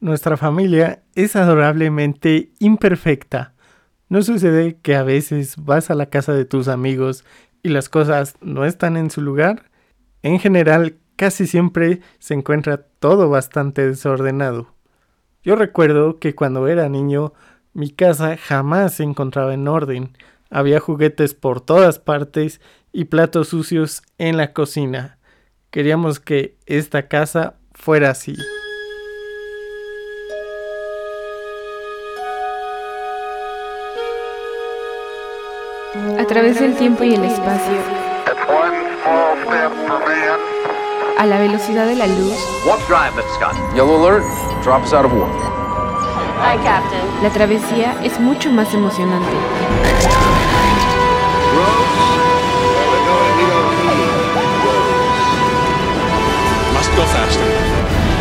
nuestra familia es adorablemente imperfecta. ¿No sucede que a veces vas a la casa de tus amigos y las cosas no están en su lugar? En general, casi siempre se encuentra todo bastante desordenado. Yo recuerdo que cuando era niño, mi casa jamás se encontraba en orden. Había juguetes por todas partes y platos sucios en la cocina. Queríamos que esta casa fuera así. Través del tiempo y el espacio, a la velocidad de la luz, la travesía es mucho más emocionante.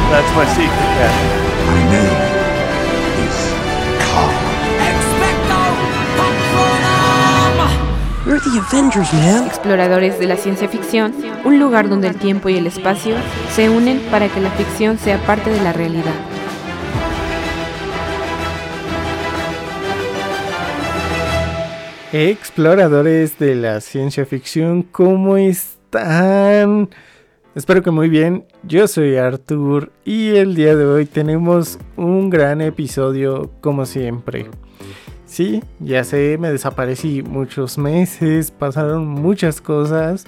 That's my secret, Captain. My name We're the Avengers, man. Exploradores de la ciencia ficción, un lugar donde el tiempo y el espacio se unen para que la ficción sea parte de la realidad. Exploradores de la ciencia ficción, ¿cómo están? Espero que muy bien, yo soy Arthur y el día de hoy tenemos un gran episodio como siempre. Sí, ya sé, me desaparecí muchos meses, pasaron muchas cosas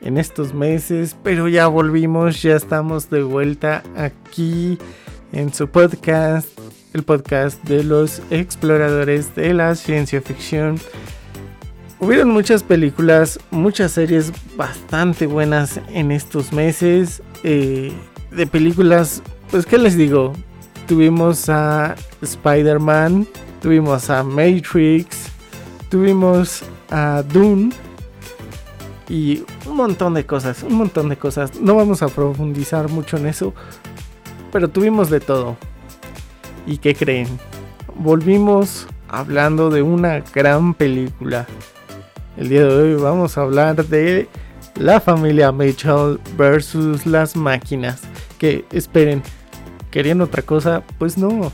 en estos meses, pero ya volvimos, ya estamos de vuelta aquí en su podcast, el podcast de los exploradores de la ciencia ficción. Hubieron muchas películas, muchas series bastante buenas en estos meses. eh, de películas, pues qué les digo, tuvimos a Spider-Man, tuvimos a Matrix, tuvimos a Dune y un montón de cosas, un montón de cosas. No vamos a profundizar mucho en eso, pero tuvimos de todo. ¿Y qué creen? Volvimos hablando de una gran película. El día de hoy vamos a hablar de la familia Mitchell versus las máquinas. Que esperen, ¿querían otra cosa? Pues no.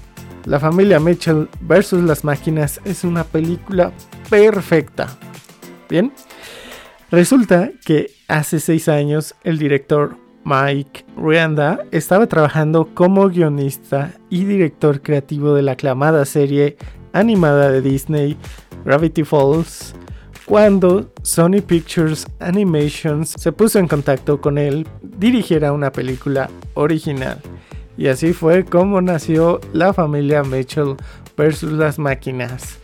La familia Mitchell versus las máquinas es una película perfecta. Bien, resulta que hace seis años el director Mike Rianda estaba trabajando como guionista y director creativo de la aclamada serie animada de Disney Gravity Falls cuando Sony Pictures Animations se puso en contacto con él dirigiera una película original. Y así fue como nació la familia Mitchell versus las máquinas.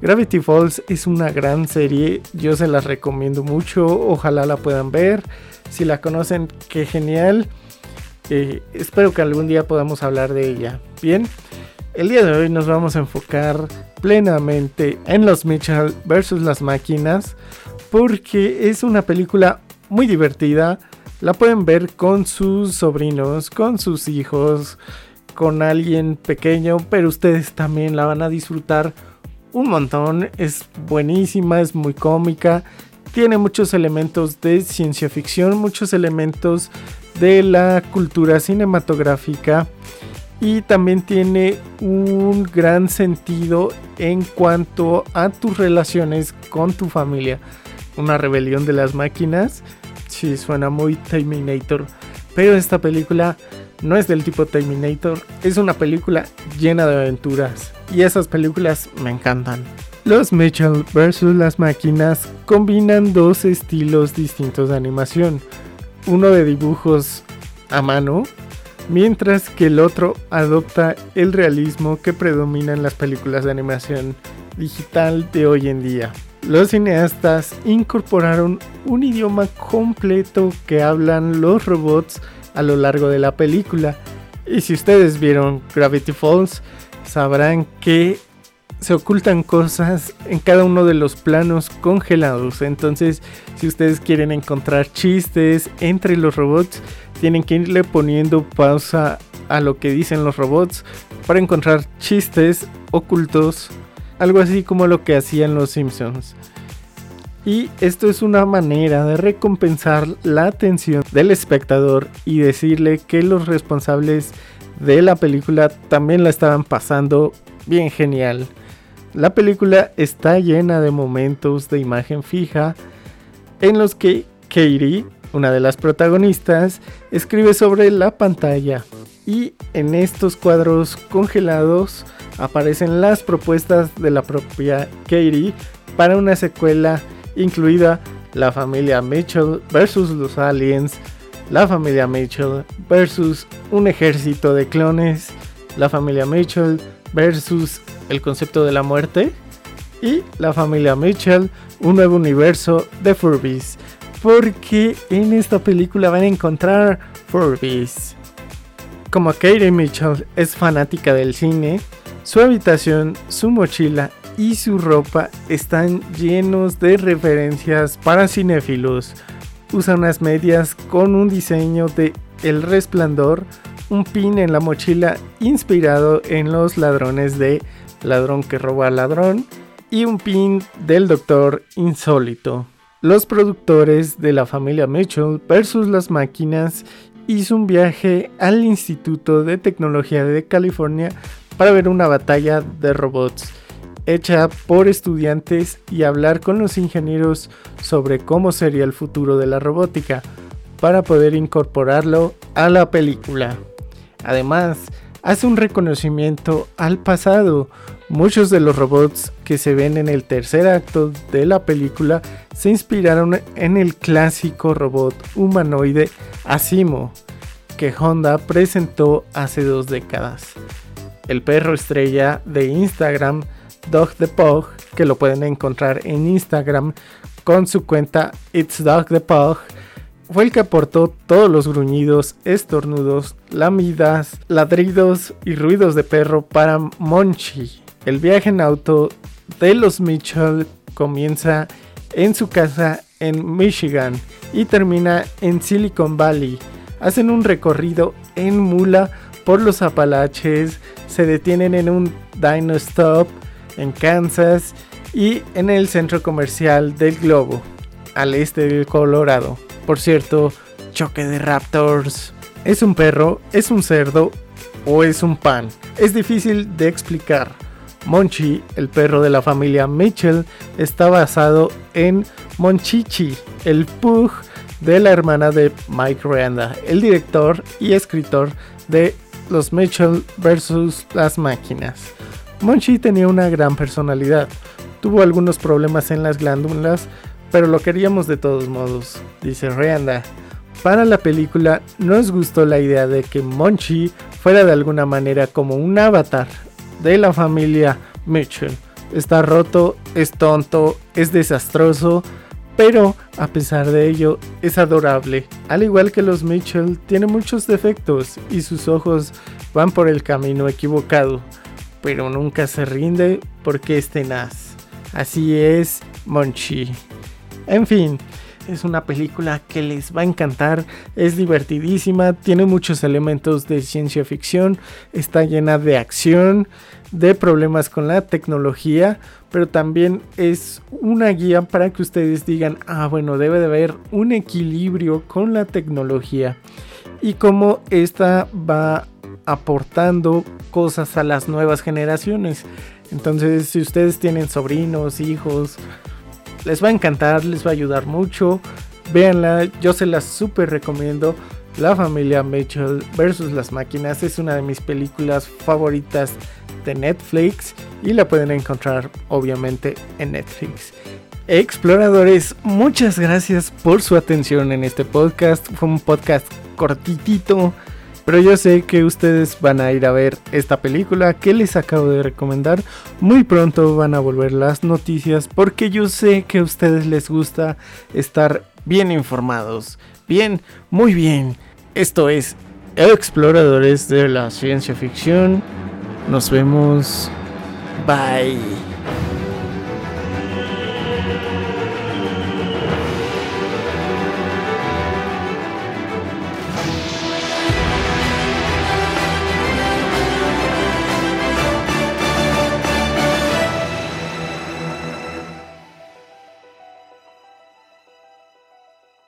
Gravity Falls es una gran serie, yo se las recomiendo mucho, ojalá la puedan ver. Si la conocen, qué genial. Eh, espero que algún día podamos hablar de ella. Bien, el día de hoy nos vamos a enfocar plenamente en los Mitchell versus las máquinas porque es una película muy divertida. La pueden ver con sus sobrinos, con sus hijos, con alguien pequeño, pero ustedes también la van a disfrutar un montón. Es buenísima, es muy cómica. Tiene muchos elementos de ciencia ficción, muchos elementos de la cultura cinematográfica y también tiene un gran sentido en cuanto a tus relaciones con tu familia. Una rebelión de las máquinas, sí suena muy Terminator, pero esta película no es del tipo Terminator, es una película llena de aventuras y esas películas me encantan. Los Mitchell vs. las máquinas combinan dos estilos distintos de animación, uno de dibujos a mano mientras que el otro adopta el realismo que predomina en las películas de animación digital de hoy en día. Los cineastas incorporaron un idioma completo que hablan los robots a lo largo de la película. Y si ustedes vieron Gravity Falls, sabrán que se ocultan cosas en cada uno de los planos congelados. Entonces, si ustedes quieren encontrar chistes entre los robots, tienen que irle poniendo pausa a lo que dicen los robots para encontrar chistes ocultos, algo así como lo que hacían los Simpsons. Y esto es una manera de recompensar la atención del espectador y decirle que los responsables de la película también la estaban pasando bien genial. La película está llena de momentos de imagen fija en los que Katie, una de las protagonistas, escribe sobre la pantalla y en estos cuadros congelados aparecen las propuestas de la propia Katie para una secuela incluida la familia Mitchell versus los aliens, la familia Mitchell versus un ejército de clones, la familia Mitchell versus el concepto de la muerte y la familia Mitchell, un nuevo universo de Furbies. Porque en esta película van a encontrar Furbies. Como Katie Mitchell es fanática del cine, su habitación, su mochila y su ropa están llenos de referencias para cinéfilos. Usa unas medias con un diseño de El Resplandor, un pin en la mochila inspirado en los ladrones de Ladrón que roba al ladrón y un pin del Doctor Insólito. Los productores de la familia Mitchell versus las máquinas hizo un viaje al Instituto de Tecnología de California para ver una batalla de robots hecha por estudiantes y hablar con los ingenieros sobre cómo sería el futuro de la robótica para poder incorporarlo a la película. Además, hace un reconocimiento al pasado. Muchos de los robots que se ven en el tercer acto de la película se inspiraron en el clásico robot humanoide Asimo que Honda presentó hace dos décadas el perro estrella de Instagram, Dog the Pug, que lo pueden encontrar en Instagram con su cuenta It's Dog the Pug, fue el que aportó todos los gruñidos, estornudos, lamidas, ladridos y ruidos de perro para Monchi. El viaje en auto de los Mitchell comienza en su casa en Michigan y termina en Silicon Valley. Hacen un recorrido en mula por los Apalaches, se detienen en un Dino Stop en Kansas y en el centro comercial del Globo, al este del Colorado. Por cierto, choque de Raptors. ¿Es un perro? ¿Es un cerdo? ¿O es un pan? Es difícil de explicar. Monchi, el perro de la familia Mitchell, está basado en Monchichi, el pug de la hermana de Mike Randa, el director y escritor de los Mitchell versus las máquinas. Monchi tenía una gran personalidad. Tuvo algunos problemas en las glándulas, pero lo queríamos de todos modos, dice Rianda. Para la película nos gustó la idea de que Monchi fuera de alguna manera como un avatar de la familia Mitchell. Está roto, es tonto, es desastroso, pero a pesar de ello es adorable. Al igual que los Mitchell, tiene muchos defectos y sus ojos van por el camino equivocado, pero nunca se rinde porque es tenaz. Así es Monchi. En fin, es una película que les va a encantar, es divertidísima, tiene muchos elementos de ciencia ficción, está llena de acción, de problemas con la tecnología, pero también es una guía para que ustedes digan, ah, bueno, debe de haber un equilibrio con la tecnología y cómo esta va aportando cosas a las nuevas generaciones. Entonces, si ustedes tienen sobrinos, hijos, les va a encantar, les va a ayudar mucho. Véanla, yo se la súper recomiendo. La familia Mitchell versus las máquinas es una de mis películas favoritas de Netflix y la pueden encontrar obviamente en Netflix. Exploradores, muchas gracias por su atención en este podcast. Fue un podcast cortitito pero yo sé que ustedes van a ir a ver esta película que les acabo de recomendar. Muy pronto van a volver las noticias porque yo sé que a ustedes les gusta estar bien informados. Bien, muy bien. Esto es Exploradores de la Ciencia Ficción. Nos vemos. Bye.